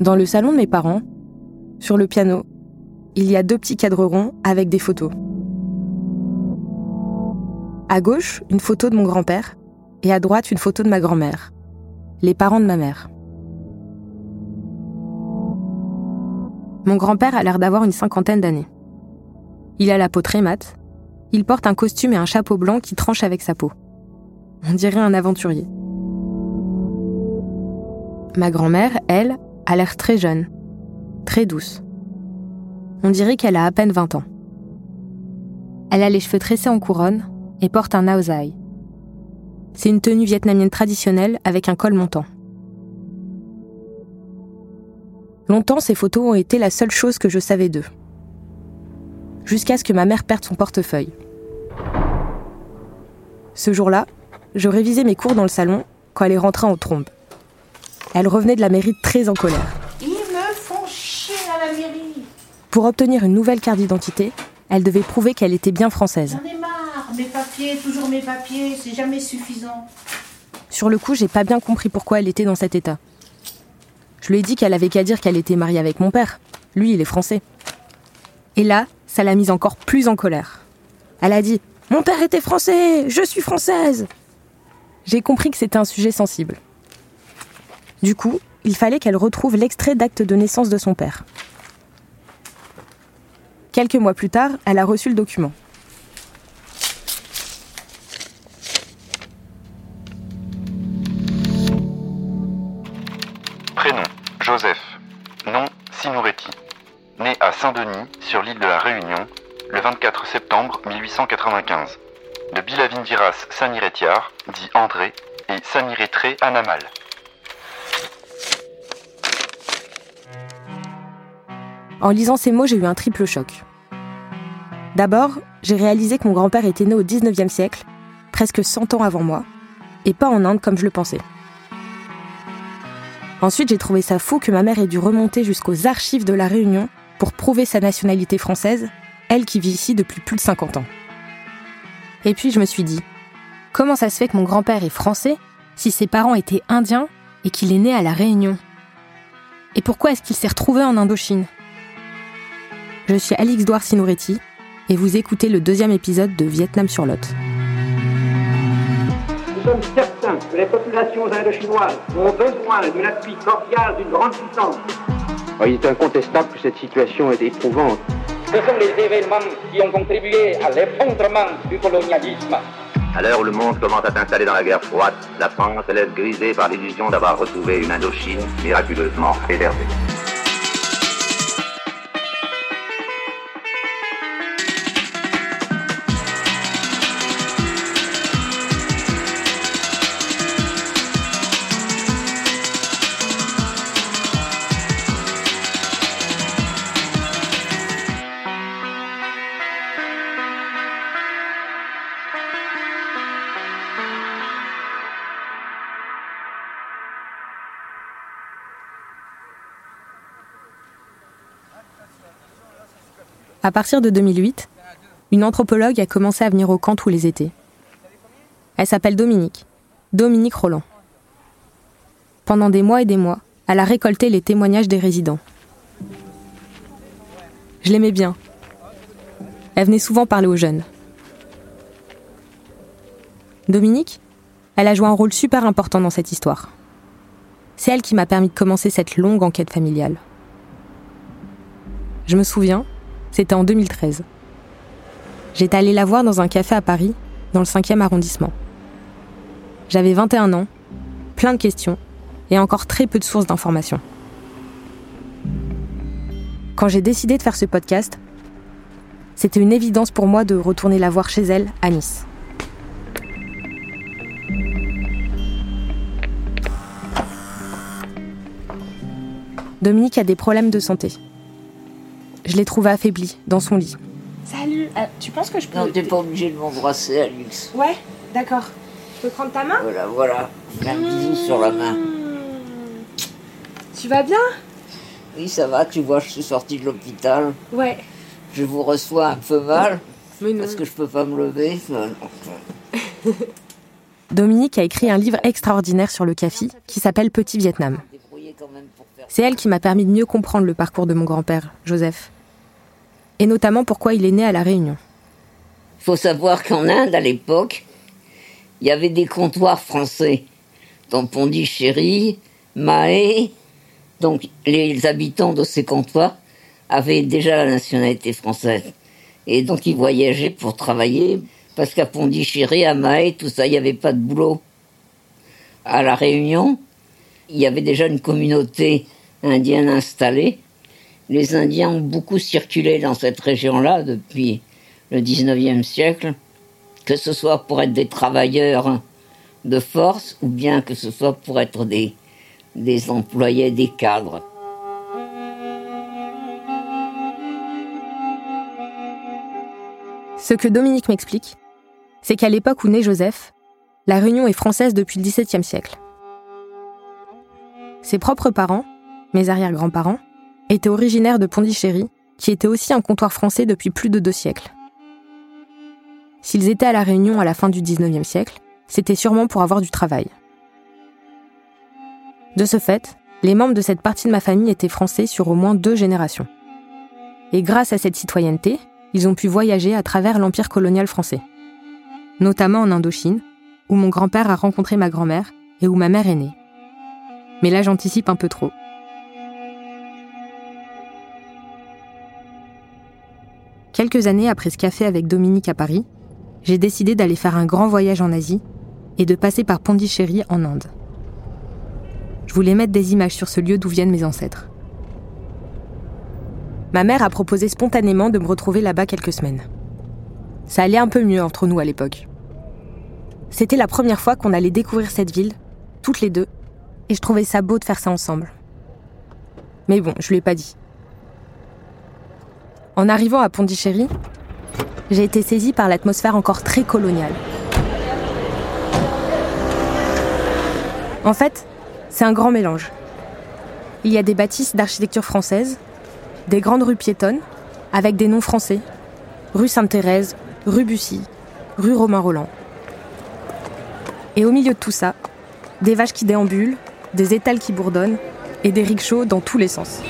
Dans le salon de mes parents, sur le piano, il y a deux petits cadres ronds avec des photos. À gauche, une photo de mon grand-père et à droite, une photo de ma grand-mère, les parents de ma mère. Mon grand-père a l'air d'avoir une cinquantaine d'années. Il a la peau très mate, il porte un costume et un chapeau blanc qui tranche avec sa peau. On dirait un aventurier. Ma grand-mère, elle, a l'air très jeune, très douce. On dirait qu'elle a à peine 20 ans. Elle a les cheveux tressés en couronne et porte un naozai. C'est une tenue vietnamienne traditionnelle avec un col montant. Longtemps, ces photos ont été la seule chose que je savais d'eux. Jusqu'à ce que ma mère perde son portefeuille. Ce jour-là, je révisais mes cours dans le salon quand elle est rentrée en trombe. Elle revenait de la mairie très en colère. Ils me font chier à la mairie. Pour obtenir une nouvelle carte d'identité, elle devait prouver qu'elle était bien française. J'en ai marre. Mes papiers, toujours mes papiers, c'est jamais suffisant. Sur le coup, j'ai pas bien compris pourquoi elle était dans cet état. Je lui ai dit qu'elle avait qu'à dire qu'elle était mariée avec mon père. Lui, il est français. Et là, ça l'a mise encore plus en colère. Elle a dit Mon père était français, je suis française. J'ai compris que c'était un sujet sensible. Du coup, il fallait qu'elle retrouve l'extrait d'acte de naissance de son père. Quelques mois plus tard, elle a reçu le document. Prénom Joseph. Nom Sinouretti. Né à Saint-Denis, sur l'île de la Réunion, le 24 septembre 1895. De Bilavindiras Saniretiar, dit André, et Saniretré Anamal. En lisant ces mots, j'ai eu un triple choc. D'abord, j'ai réalisé que mon grand-père était né au 19e siècle, presque 100 ans avant moi, et pas en Inde comme je le pensais. Ensuite, j'ai trouvé ça fou que ma mère ait dû remonter jusqu'aux archives de la Réunion pour prouver sa nationalité française, elle qui vit ici depuis plus de 50 ans. Et puis je me suis dit, comment ça se fait que mon grand-père est français si ses parents étaient indiens et qu'il est né à la Réunion? Et pourquoi est-ce qu'il s'est retrouvé en Indochine? Je suis Alix Douard Sinouretti et vous écoutez le deuxième épisode de Vietnam sur Lot. Nous sommes certains que les populations indochinoises ont besoin de appui cordial d'une grande puissance. Il est incontestable que cette situation est éprouvante. Ce sont les événements qui ont contribué à l'effondrement du colonialisme. À l'heure où le monde commence à s'installer dans la guerre froide, la France se laisse griser par l'illusion d'avoir retrouvé une Indochine miraculeusement préservée. À partir de 2008, une anthropologue a commencé à venir au camp tous les étés. Elle s'appelle Dominique, Dominique Roland. Pendant des mois et des mois, elle a récolté les témoignages des résidents. Je l'aimais bien. Elle venait souvent parler aux jeunes. Dominique, elle a joué un rôle super important dans cette histoire. C'est elle qui m'a permis de commencer cette longue enquête familiale. Je me souviens, c'était en 2013. J'étais allée la voir dans un café à Paris, dans le 5e arrondissement. J'avais 21 ans, plein de questions et encore très peu de sources d'informations. Quand j'ai décidé de faire ce podcast, c'était une évidence pour moi de retourner la voir chez elle à Nice. Dominique a des problèmes de santé. Je l'ai trouvée affaiblie dans son lit. Salut, euh, tu penses que je peux. Non, t'es pas obligé de m'embrasser, Alix. Ouais, d'accord. Je peux prendre ta main? Voilà, voilà. Un bisou sur la main. Tu vas bien? Oui, ça va, tu vois, je suis sortie de l'hôpital. Ouais. Je vous reçois un peu mal. Mais non. Parce que je peux pas me lever. Dominique a écrit un livre extraordinaire sur le café qui s'appelle Petit Vietnam. C'est elle qui m'a permis de mieux comprendre le parcours de mon grand-père, Joseph. Et notamment pourquoi il est né à La Réunion. Il faut savoir qu'en Inde, à l'époque, il y avait des comptoirs français. Dans Pondichéry, Mahé. Donc les habitants de ces comptoirs avaient déjà la nationalité française. Et donc ils voyageaient pour travailler, parce qu'à Pondichéry, à Mahé, tout ça, il n'y avait pas de boulot. À La Réunion, il y avait déjà une communauté indienne installée. Les Indiens ont beaucoup circulé dans cette région-là depuis le 19e siècle, que ce soit pour être des travailleurs de force ou bien que ce soit pour être des, des employés, des cadres. Ce que Dominique m'explique, c'est qu'à l'époque où naît Joseph, la Réunion est française depuis le XVIIe siècle. Ses propres parents, mes arrière-grands-parents, étaient originaires de Pondichéry, qui était aussi un comptoir français depuis plus de deux siècles. S'ils étaient à La Réunion à la fin du XIXe siècle, c'était sûrement pour avoir du travail. De ce fait, les membres de cette partie de ma famille étaient français sur au moins deux générations. Et grâce à cette citoyenneté, ils ont pu voyager à travers l'empire colonial français, notamment en Indochine, où mon grand-père a rencontré ma grand-mère et où ma mère est née. Mais là, j'anticipe un peu trop. Quelques années après ce café avec Dominique à Paris, j'ai décidé d'aller faire un grand voyage en Asie et de passer par Pondichéry en Inde. Je voulais mettre des images sur ce lieu d'où viennent mes ancêtres. Ma mère a proposé spontanément de me retrouver là-bas quelques semaines. Ça allait un peu mieux entre nous à l'époque. C'était la première fois qu'on allait découvrir cette ville, toutes les deux, et je trouvais ça beau de faire ça ensemble. Mais bon, je lui ai pas dit. En arrivant à Pondichéry, j'ai été saisie par l'atmosphère encore très coloniale. En fait, c'est un grand mélange. Il y a des bâtisses d'architecture française, des grandes rues piétonnes, avec des noms français. Rue Sainte-Thérèse, rue Bussy, rue Romain Roland. Et au milieu de tout ça, des vaches qui déambulent, des étals qui bourdonnent et des rickshaws dans tous les sens.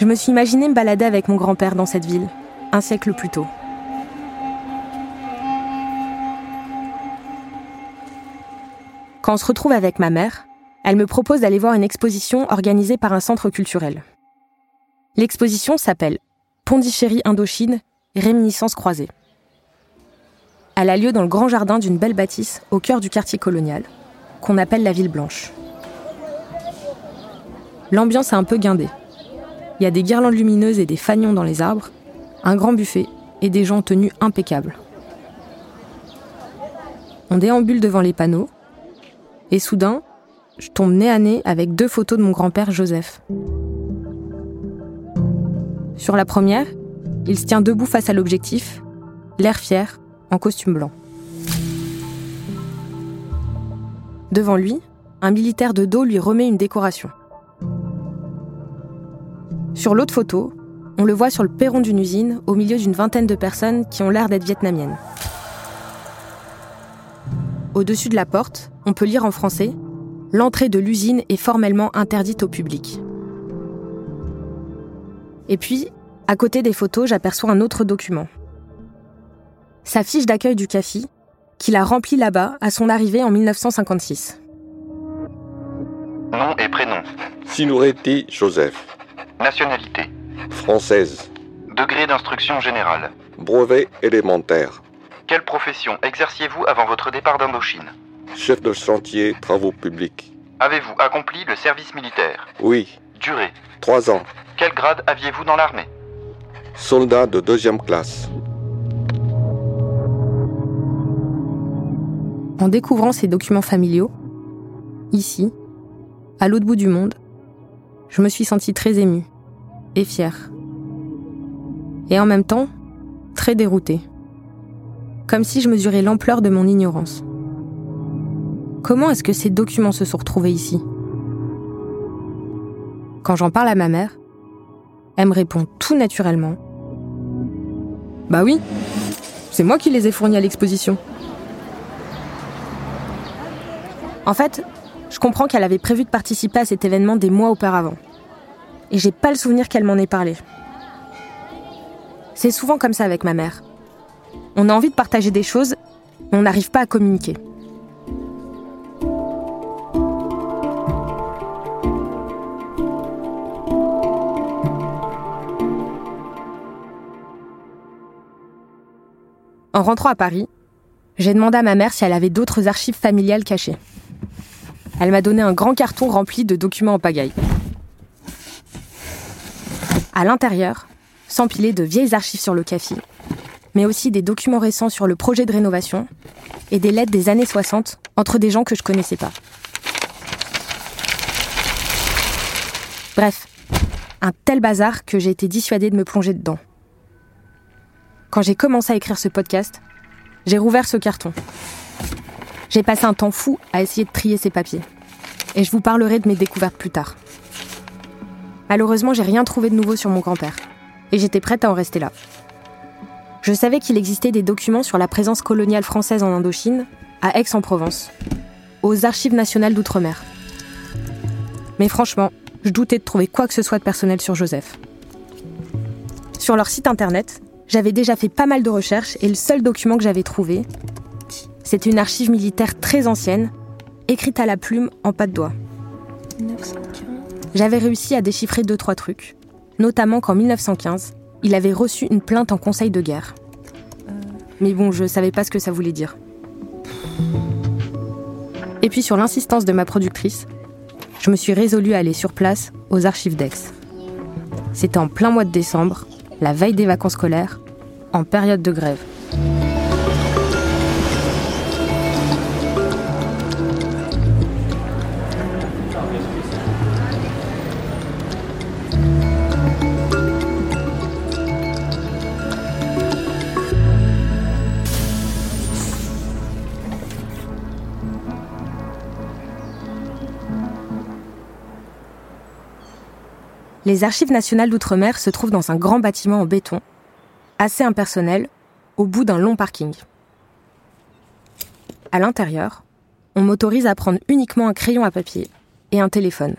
Je me suis imaginé me balader avec mon grand-père dans cette ville, un siècle plus tôt. Quand on se retrouve avec ma mère, elle me propose d'aller voir une exposition organisée par un centre culturel. L'exposition s'appelle Pondichéry Indochine, réminiscences croisées. Elle a lieu dans le grand jardin d'une belle bâtisse au cœur du quartier colonial, qu'on appelle la Ville Blanche. L'ambiance est un peu guindée. Il y a des guirlandes lumineuses et des fanions dans les arbres, un grand buffet et des gens en tenue impeccable. On déambule devant les panneaux, et soudain, je tombe nez à nez avec deux photos de mon grand-père Joseph. Sur la première, il se tient debout face à l'objectif, l'air fier, en costume blanc. Devant lui, un militaire de dos lui remet une décoration. Sur l'autre photo, on le voit sur le perron d'une usine au milieu d'une vingtaine de personnes qui ont l'air d'être vietnamiennes. Au-dessus de la porte, on peut lire en français L'entrée de l'usine est formellement interdite au public. Et puis, à côté des photos, j'aperçois un autre document. Sa fiche d'accueil du CAFI, qu'il a remplie là-bas à son arrivée en 1956. Nom et prénom. Sinouretti Joseph. Nationalité. Française. Degré d'instruction générale. Brevet élémentaire. Quelle profession exerciez-vous avant votre départ d'Indochine? Chef de chantier travaux publics. Avez-vous accompli le service militaire? Oui. Durée Trois ans. Quel grade aviez-vous dans l'armée? Soldat de deuxième classe. En découvrant ces documents familiaux, ici, à l'autre bout du monde, je me suis sentie très émue et fière. Et en même temps, très déroutée. Comme si je mesurais l'ampleur de mon ignorance. Comment est-ce que ces documents se sont retrouvés ici? Quand j'en parle à ma mère, elle me répond tout naturellement. Bah oui, c'est moi qui les ai fournis à l'exposition. En fait, je comprends qu'elle avait prévu de participer à cet événement des mois auparavant. Et j'ai pas le souvenir qu'elle m'en ait parlé. C'est souvent comme ça avec ma mère. On a envie de partager des choses, mais on n'arrive pas à communiquer. En rentrant à Paris, j'ai demandé à ma mère si elle avait d'autres archives familiales cachées. Elle m'a donné un grand carton rempli de documents en pagaille. À l'intérieur, s'empilaient de vieilles archives sur le café, mais aussi des documents récents sur le projet de rénovation et des lettres des années 60 entre des gens que je connaissais pas. Bref, un tel bazar que j'ai été dissuadée de me plonger dedans. Quand j'ai commencé à écrire ce podcast, j'ai rouvert ce carton. J'ai passé un temps fou à essayer de trier ces papiers. Et je vous parlerai de mes découvertes plus tard. Malheureusement, j'ai rien trouvé de nouveau sur mon grand-père. Et j'étais prête à en rester là. Je savais qu'il existait des documents sur la présence coloniale française en Indochine, à Aix-en-Provence, aux Archives nationales d'outre-mer. Mais franchement, je doutais de trouver quoi que ce soit de personnel sur Joseph. Sur leur site internet, j'avais déjà fait pas mal de recherches et le seul document que j'avais trouvé, c'était une archive militaire très ancienne, écrite à la plume en pas de doigt. J'avais réussi à déchiffrer deux trois trucs, notamment qu'en 1915, il avait reçu une plainte en conseil de guerre. Mais bon, je savais pas ce que ça voulait dire. Et puis sur l'insistance de ma productrice, je me suis résolue à aller sur place aux archives d'Aix. C'était en plein mois de décembre, la veille des vacances scolaires, en période de grève. Les Archives nationales d'outre-mer se trouvent dans un grand bâtiment en béton, assez impersonnel, au bout d'un long parking. À l'intérieur, on m'autorise à prendre uniquement un crayon à papier et un téléphone.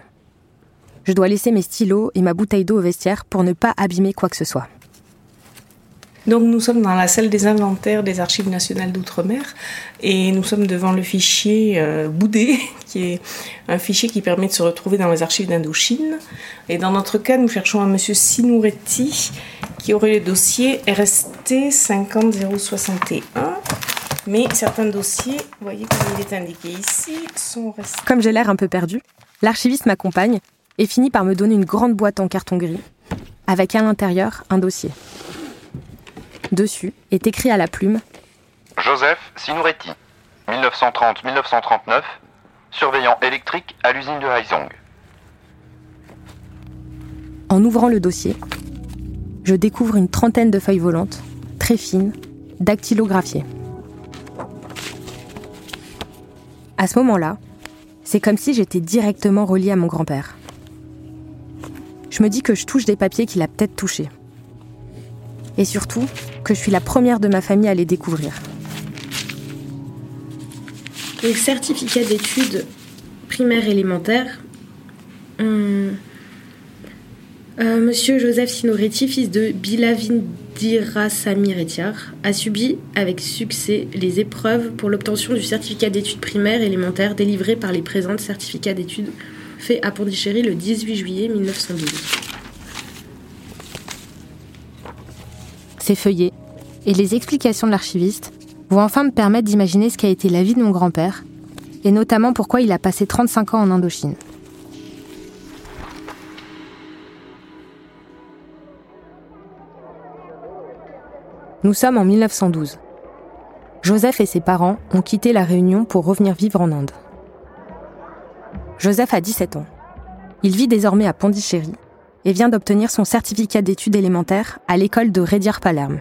Je dois laisser mes stylos et ma bouteille d'eau au vestiaire pour ne pas abîmer quoi que ce soit. Donc nous sommes dans la salle des inventaires des Archives nationales d'outre-mer et nous sommes devant le fichier euh, Boudé, qui est un fichier qui permet de se retrouver dans les archives d'Indochine. Et dans notre cas, nous cherchons un monsieur Sinouretti qui aurait le dossier RST 50061. Mais certains dossiers, vous voyez comme il est indiqué ici, sont restés. Comme j'ai l'air un peu perdu, l'archiviste m'accompagne et finit par me donner une grande boîte en carton gris, avec à l'intérieur un dossier. Dessus est écrit à la plume Joseph Sinouretti, 1930-1939, surveillant électrique à l'usine de Haizong. En ouvrant le dossier, je découvre une trentaine de feuilles volantes, très fines, dactylographiées. À ce moment-là, c'est comme si j'étais directement reliée à mon grand-père. Je me dis que je touche des papiers qu'il a peut-être touchés. Et surtout, que je suis la première de ma famille à les découvrir. Donc, certificat d'études primaires élémentaires. Hum. Euh, Monsieur Joseph Sinoretti, fils de Bilavindira Samir Etiar, a subi avec succès les épreuves pour l'obtention du certificat d'études primaires élémentaires délivré par les présents certificats d'études fait à Pondichéry le 18 juillet 1912. Ces feuillets et les explications de l'archiviste vont enfin me permettre d'imaginer ce qu'a été la vie de mon grand-père, et notamment pourquoi il a passé 35 ans en Indochine. Nous sommes en 1912. Joseph et ses parents ont quitté la Réunion pour revenir vivre en Inde. Joseph a 17 ans. Il vit désormais à Pondichéry et vient d'obtenir son certificat d'études élémentaires à l'école de Rédière-Palerme.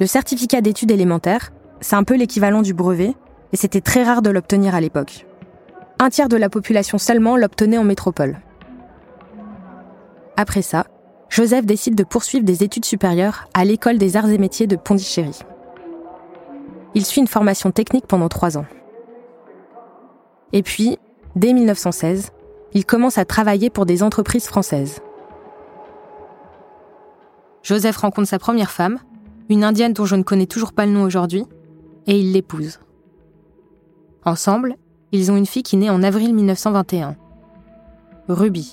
Le certificat d'études élémentaires, c'est un peu l'équivalent du brevet, et c'était très rare de l'obtenir à l'époque. Un tiers de la population seulement l'obtenait en métropole. Après ça, Joseph décide de poursuivre des études supérieures à l'école des arts et métiers de Pondichéry. Il suit une formation technique pendant trois ans. Et puis, dès 1916, il commence à travailler pour des entreprises françaises. Joseph rencontre sa première femme, une indienne dont je ne connais toujours pas le nom aujourd'hui, et il l'épouse. Ensemble, ils ont une fille qui naît en avril 1921. Ruby,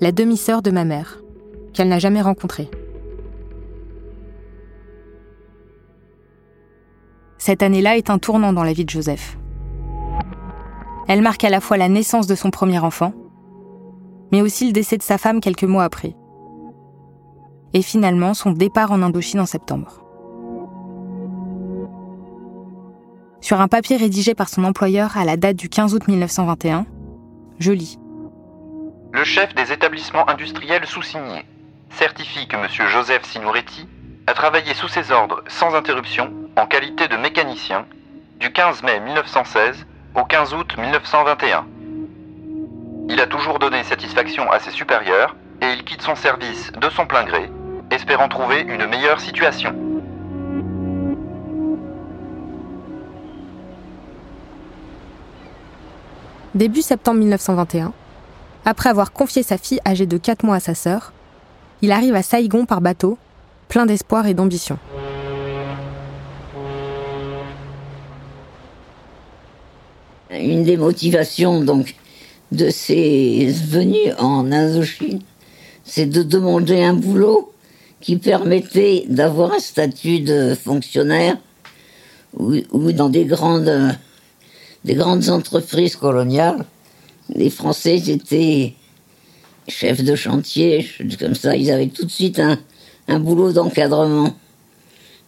la demi-sœur de ma mère, qu'elle n'a jamais rencontrée. Cette année-là est un tournant dans la vie de Joseph. Elle marque à la fois la naissance de son premier enfant, mais aussi le décès de sa femme quelques mois après. Et finalement son départ en Indochine en septembre. Sur un papier rédigé par son employeur à la date du 15 août 1921, je lis. Le chef des établissements industriels sous-signés certifie que M. Joseph Sinouretti a travaillé sous ses ordres sans interruption en qualité de mécanicien du 15 mai 1916 au 15 août 1921. Il a toujours donné satisfaction à ses supérieurs et il quitte son service de son plein gré, espérant trouver une meilleure situation. Début septembre 1921, après avoir confié sa fille âgée de 4 mois à sa sœur, il arrive à Saïgon par bateau, plein d'espoir et d'ambition. Une des motivations donc de ses venues en Indochine, c'est de demander un boulot qui permettait d'avoir un statut de fonctionnaire ou, ou dans des grandes des grandes entreprises coloniales. Les Français étaient chefs de chantier, comme ça, ils avaient tout de suite un, un boulot d'encadrement.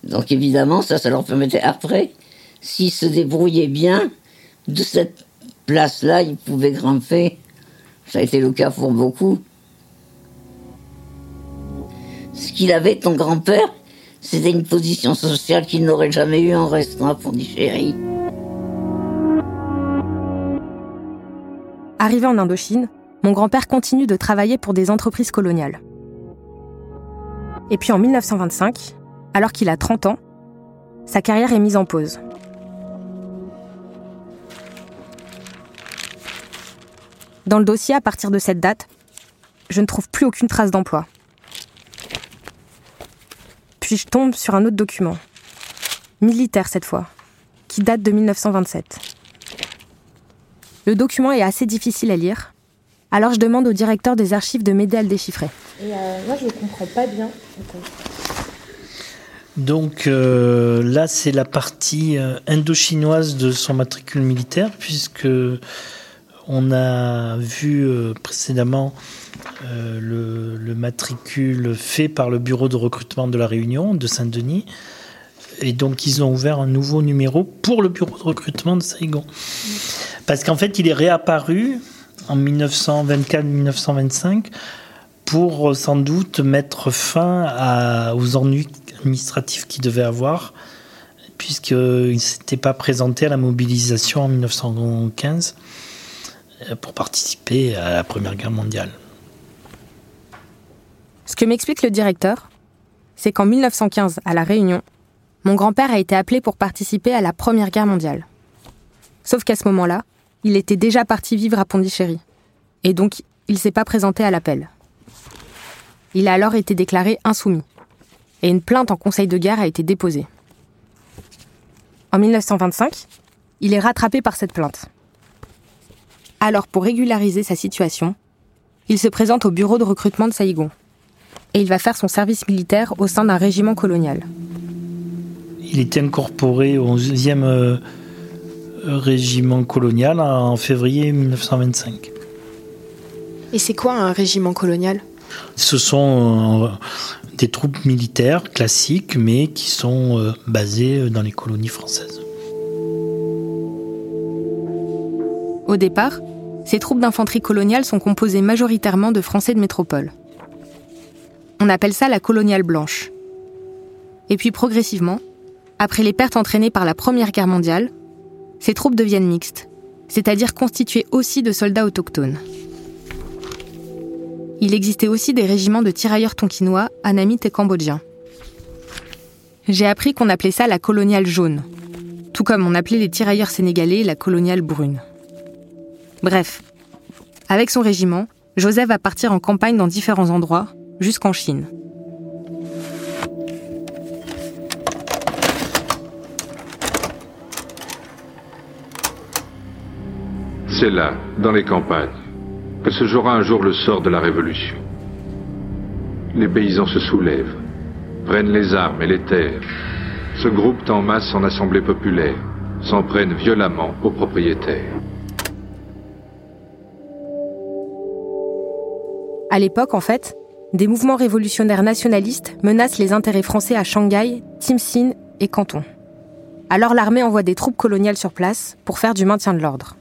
Donc évidemment, ça, ça leur permettait après, s'ils se débrouillaient bien, de cette place-là, ils pouvaient grimper. Ça a été le cas pour beaucoup. Ce qu'il avait, ton grand-père, c'était une position sociale qu'il n'aurait jamais eue en restant à Pondichéry. Arrivé en Indochine, mon grand-père continue de travailler pour des entreprises coloniales. Et puis en 1925, alors qu'il a 30 ans, sa carrière est mise en pause. Dans le dossier, à partir de cette date, je ne trouve plus aucune trace d'emploi. Puis je tombe sur un autre document, militaire cette fois, qui date de 1927. Le document est assez difficile à lire, alors je demande au directeur des archives de m'aider à le déchiffrer. Et euh, moi, je ne comprends pas bien. Donc euh, là, c'est la partie euh, indo-chinoise de son matricule militaire, puisque on a vu euh, précédemment euh, le, le matricule fait par le bureau de recrutement de la Réunion de Saint-Denis. Et donc, ils ont ouvert un nouveau numéro pour le bureau de recrutement de Saigon. Parce qu'en fait, il est réapparu en 1924-1925 pour euh, sans doute mettre fin aux ennuis administratifs qu'il devait avoir, puisqu'il ne s'était pas présenté à la mobilisation en 1915 euh, pour participer à la Première Guerre mondiale. Ce que m'explique le directeur, c'est qu'en 1915, à La Réunion, mon grand-père a été appelé pour participer à la Première Guerre mondiale. Sauf qu'à ce moment-là, il était déjà parti vivre à Pondichéry. Et donc, il ne s'est pas présenté à l'appel. Il a alors été déclaré insoumis. Et une plainte en conseil de guerre a été déposée. En 1925, il est rattrapé par cette plainte. Alors, pour régulariser sa situation, il se présente au bureau de recrutement de Saïgon. Et il va faire son service militaire au sein d'un régiment colonial. Il était incorporé au 11e euh, régiment colonial en février 1925. Et c'est quoi un régiment colonial? Ce sont euh, des troupes militaires classiques, mais qui sont euh, basées dans les colonies françaises. Au départ, ces troupes d'infanterie coloniale sont composées majoritairement de Français de métropole. On appelle ça la coloniale blanche. Et puis progressivement, après les pertes entraînées par la Première Guerre mondiale, ces troupes deviennent mixtes, c'est-à-dire constituées aussi de soldats autochtones. Il existait aussi des régiments de tirailleurs tonkinois, annamites et cambodgiens. J'ai appris qu'on appelait ça la coloniale jaune, tout comme on appelait les tirailleurs sénégalais la coloniale brune. Bref, avec son régiment, Joseph va partir en campagne dans différents endroits, jusqu'en Chine. C'est là, dans les campagnes, que se jouera un jour le sort de la Révolution. Les paysans se soulèvent, prennent les armes et les terres, se groupent en masse en assemblée populaire, s'en prennent violemment aux propriétaires. À l'époque, en fait, des mouvements révolutionnaires nationalistes menacent les intérêts français à Shanghai, Timsin et Canton. Alors l'armée envoie des troupes coloniales sur place pour faire du maintien de l'ordre.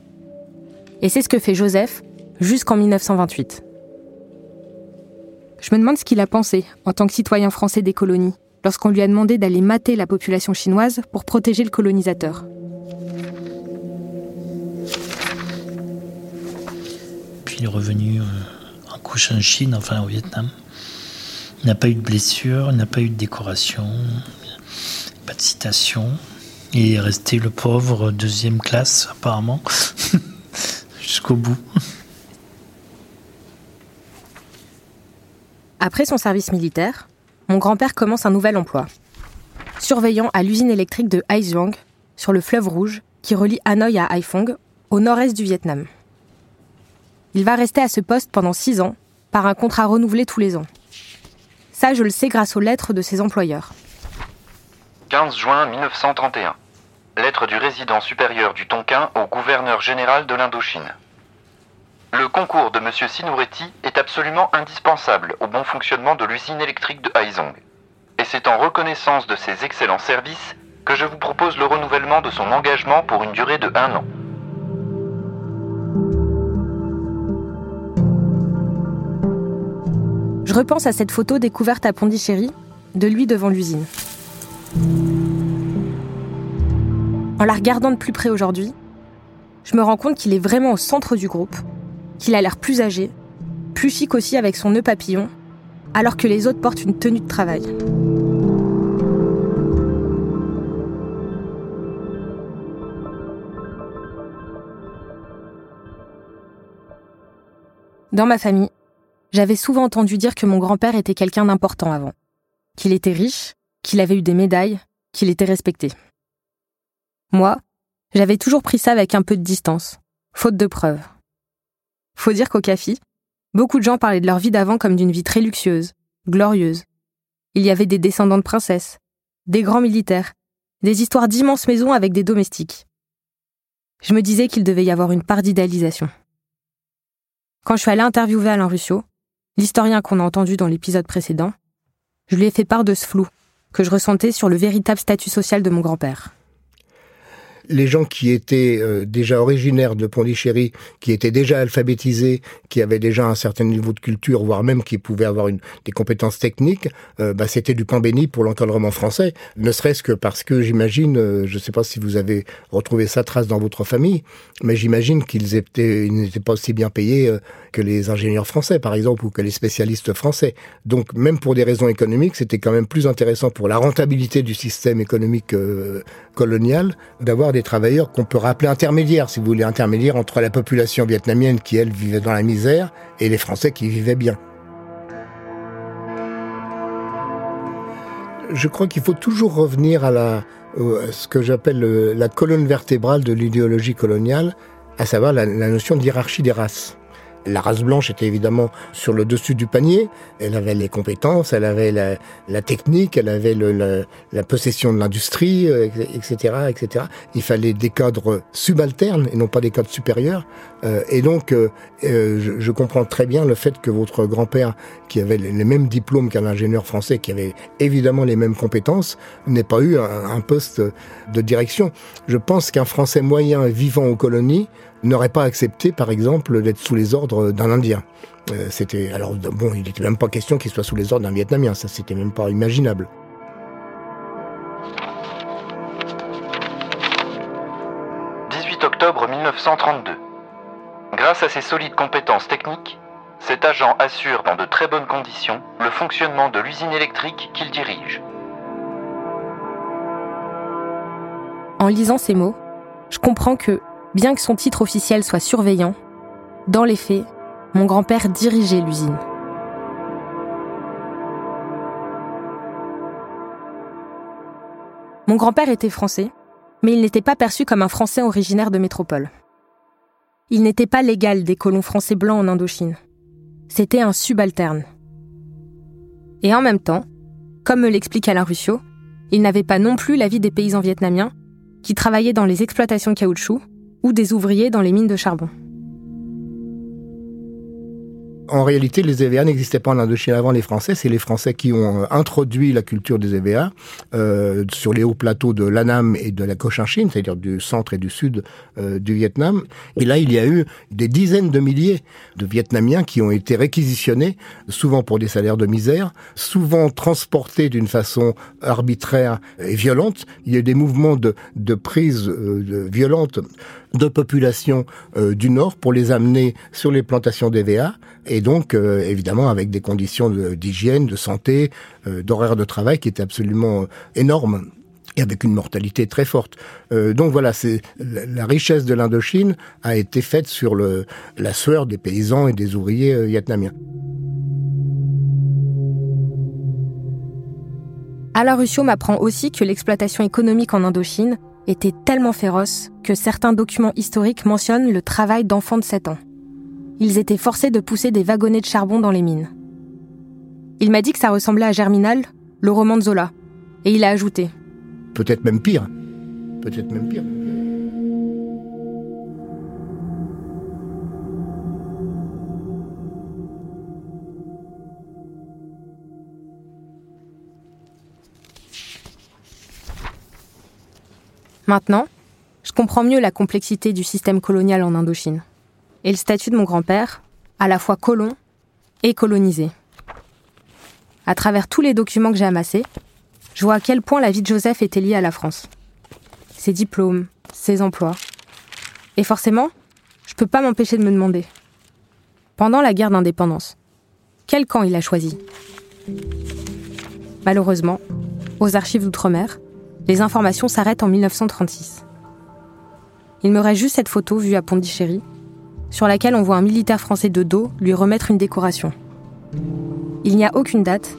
Et c'est ce que fait Joseph jusqu'en 1928. Je me demande ce qu'il a pensé en tant que citoyen français des colonies lorsqu'on lui a demandé d'aller mater la population chinoise pour protéger le colonisateur. Puis il est revenu euh, en Chine, enfin au Vietnam. Il n'a pas eu de blessure, il n'a pas eu de décoration, pas de citation. Il est resté le pauvre deuxième classe apparemment. jusqu'au bout. Après son service militaire, mon grand-père commence un nouvel emploi. Surveillant à l'usine électrique de Haizuang, sur le fleuve Rouge, qui relie Hanoï à Haiphong, au nord-est du Vietnam. Il va rester à ce poste pendant six ans, par un contrat renouvelé tous les ans. Ça, je le sais grâce aux lettres de ses employeurs. 15 juin 1931. Lettre du résident supérieur du Tonkin au gouverneur général de l'Indochine. Le concours de M. Sinouretti est absolument indispensable au bon fonctionnement de l'usine électrique de Haizong. Et c'est en reconnaissance de ses excellents services que je vous propose le renouvellement de son engagement pour une durée de un an. Repense à cette photo découverte à Pondichéry, de lui devant l'usine. En la regardant de plus près aujourd'hui, je me rends compte qu'il est vraiment au centre du groupe, qu'il a l'air plus âgé, plus chic aussi avec son nœud papillon, alors que les autres portent une tenue de travail. Dans ma famille, j'avais souvent entendu dire que mon grand-père était quelqu'un d'important avant, qu'il était riche, qu'il avait eu des médailles, qu'il était respecté. Moi, j'avais toujours pris ça avec un peu de distance, faute de preuves. Faut dire qu'au CAFI, beaucoup de gens parlaient de leur vie d'avant comme d'une vie très luxueuse, glorieuse. Il y avait des descendants de princesses, des grands militaires, des histoires d'immenses maisons avec des domestiques. Je me disais qu'il devait y avoir une part d'idéalisation. Quand je suis allée interviewer Alain Ruscio, l'historien qu'on a entendu dans l'épisode précédent, je lui ai fait part de ce flou que je ressentais sur le véritable statut social de mon grand-père les gens qui étaient euh, déjà originaires de Pondichéry, qui étaient déjà alphabétisés, qui avaient déjà un certain niveau de culture, voire même qui pouvaient avoir une, des compétences techniques, euh, bah, c'était du pain béni pour l'encadrement français. Ne serait-ce que parce que j'imagine, euh, je ne sais pas si vous avez retrouvé sa trace dans votre famille, mais j'imagine qu'ils étaient, n'étaient pas aussi bien payés que les ingénieurs français, par exemple, ou que les spécialistes français. Donc, même pour des raisons économiques, c'était quand même plus intéressant pour la rentabilité du système économique colonial d'avoir des travailleurs qu'on peut rappeler intermédiaires, si vous voulez, intermédiaires entre la population vietnamienne qui, elle, vivait dans la misère et les Français qui vivaient bien. Je crois qu'il faut toujours revenir à, la, ce que j'appelle la colonne vertébrale de l'idéologie coloniale, à savoir la, la notion d'hierarchie des races. La race blanche était évidemment sur le dessus du panier. Elle avait les compétences, elle avait la, technique, elle avait la, possession de l'industrie, etc., euh, etc. Il fallait des cadres subalternes et non pas des cadres supérieurs. Euh, et donc, euh, je, comprends très bien le fait que votre grand-père, qui avait les mêmes diplômes qu'un ingénieur français, qui avait évidemment les mêmes compétences, n'ait pas eu un, poste de direction. Je pense qu'un Français moyen vivant aux colonies n'aurait pas accepté, par exemple, d'être sous les ordres d'un Indien. Euh, c'était alors bon, il n'était même pas question qu'il soit sous les ordres d'un Vietnamien, ça c'était même pas imaginable. « 18 octobre 1932. Grâce à ses solides compétences techniques, cet agent assure dans de très bonnes conditions le fonctionnement de l'usine électrique qu'il dirige. En lisant ces mots, je comprends que Bien que son titre officiel soit surveillant, Dans les faits, mon grand-père dirigeait l'usine. Mon grand-père était français, mais il n'était pas perçu comme un Français originaire de métropole. Il n'était pas l'égal des colons français blancs en Indochine. C'était un subalterne. Et en même temps, comme me l'explique Alain Ruscio, il n'avait pas non plus la vie des paysans vietnamiens qui travaillaient dans les exploitations caoutchouc ou des ouvriers dans les mines de charbon. En réalité, les EVA n'existaient pas en Indochine avant les Français. C'est les Français qui ont euh, introduit la culture des EVA euh, sur les hauts plateaux de l'Annam et de la Cochinchine, c'est-à-dire du centre et du sud euh, du Vietnam. Et là, il y a eu des dizaines de milliers de Vietnamiens qui ont été réquisitionnés, souvent pour des salaires de misère, souvent transportés d'une façon arbitraire et violente. Il y a eu des mouvements de, de prise euh, violente de populations euh, du Nord pour les amener sur les plantations d'EVA et donc euh, évidemment avec des conditions d'hygiène, de, santé, euh, d'horaire de travail qui étaient absolument énormes et avec une mortalité très forte. donc voilà, c'est la, richesse de l'Indochine a été faite sur la sueur des paysans et des ouvriers vietnamiens. Alain Ruscio m'apprend aussi que l'exploitation économique en Indochine était tellement féroce que certains documents historiques mentionnent le travail d'enfants de 7 ans. Ils étaient forcés de pousser des wagonnets de charbon dans les mines. Il m'a dit que ça ressemblait à Germinal, le roman de Zola, et il a ajouté Peut-être même pire. Peut-être même pire. Maintenant, je comprends mieux la complexité du système colonial en Indochine et le statut de mon grand-père, à la fois colon et colonisé. À travers tous les documents que j'ai amassés, je vois à quel point la vie de Joseph était liée à la France. Ses diplômes, ses emplois. Et forcément, je peux pas m'empêcher de me demander. Pendant la guerre d'indépendance, quel camp il a choisi? Malheureusement, aux archives d'outre-mer, les informations s'arrêtent en 1936. Il me reste juste cette photo vue à Pondichéry, sur laquelle on voit un militaire français de dos lui remettre une décoration. Il n'y a aucune date,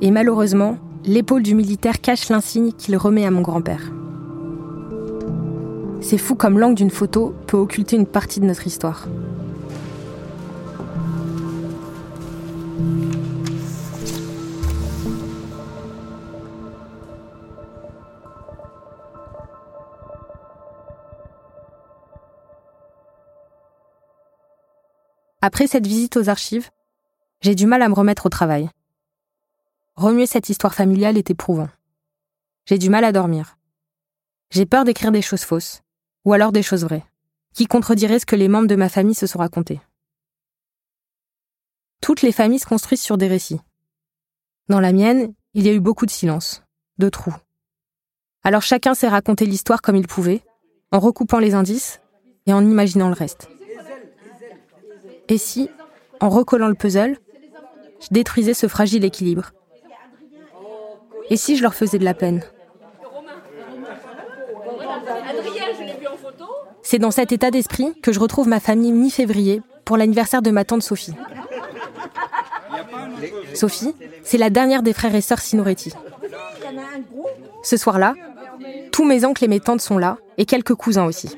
et malheureusement, l'épaule du militaire cache l'insigne qu'il remet à mon grand-père. C'est fou comme l'angle d'une photo peut occulter une partie de notre histoire. Après cette visite aux archives, j'ai du mal à me remettre au travail. Remuer cette histoire familiale est éprouvant. J'ai du mal à dormir. J'ai peur d'écrire des choses fausses, ou alors des choses vraies, qui contrediraient ce que les membres de ma famille se sont racontés. Toutes les familles se construisent sur des récits. Dans la mienne, il y a eu beaucoup de silence, de trous. Alors chacun s'est raconté l'histoire comme il pouvait, en recoupant les indices et en imaginant le reste. Et si, en recollant le puzzle, je détruisais ce fragile équilibre Et si je leur faisais de la peine C'est dans cet état d'esprit que je retrouve ma famille mi-février pour l'anniversaire de ma tante Sophie. Sophie, c'est la dernière des frères et sœurs Sinoretti. Ce soir-là, tous mes oncles et mes tantes sont là, et quelques cousins aussi.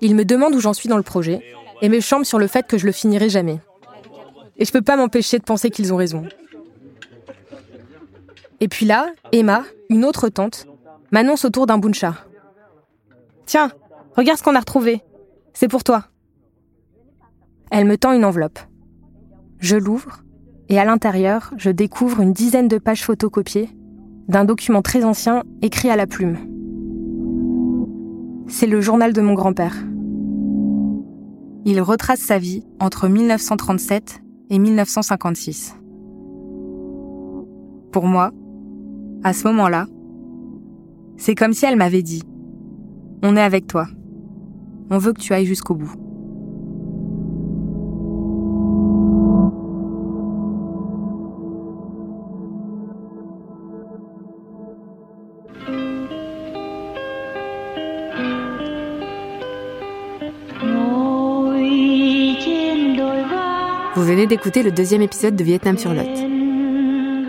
Ils me demandent où j'en suis dans le projet, et me chambre sur le fait que je le finirai jamais. Et je peux pas m'empêcher de penser qu'ils ont raison. Et puis là, Emma, une autre tante, m'annonce autour d'un buncha. Tiens, regarde ce qu'on a retrouvé. C'est pour toi. Elle me tend une enveloppe. Je l'ouvre et à l'intérieur, je découvre une dizaine de pages photocopiées d'un document très ancien écrit à la plume. C'est le journal de mon grand-père. Il retrace sa vie entre 1937 et 1956. Pour moi, à ce moment-là, c'est comme si elle m'avait dit ⁇ On est avec toi. On veut que tu ailles jusqu'au bout. D'écouter le deuxième épisode de Vietnam sur Lot.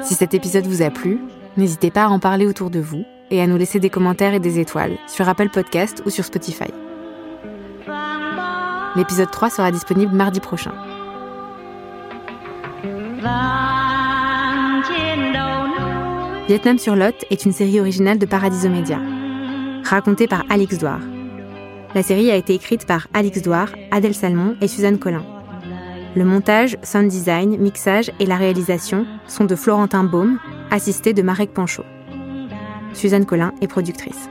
Si cet épisode vous a plu, n'hésitez pas à en parler autour de vous et à nous laisser des commentaires et des étoiles sur Apple Podcast ou sur Spotify. L'épisode 3 sera disponible mardi prochain. Vietnam sur Lot est une série originale de Paradiso Media, racontée par Alix Douard. La série a été écrite par Alix Douard, Adèle Salmon et Suzanne Collin. Le montage, sound design, mixage et la réalisation sont de Florentin Baume, assisté de Marek Panchaud. Suzanne Collin est productrice.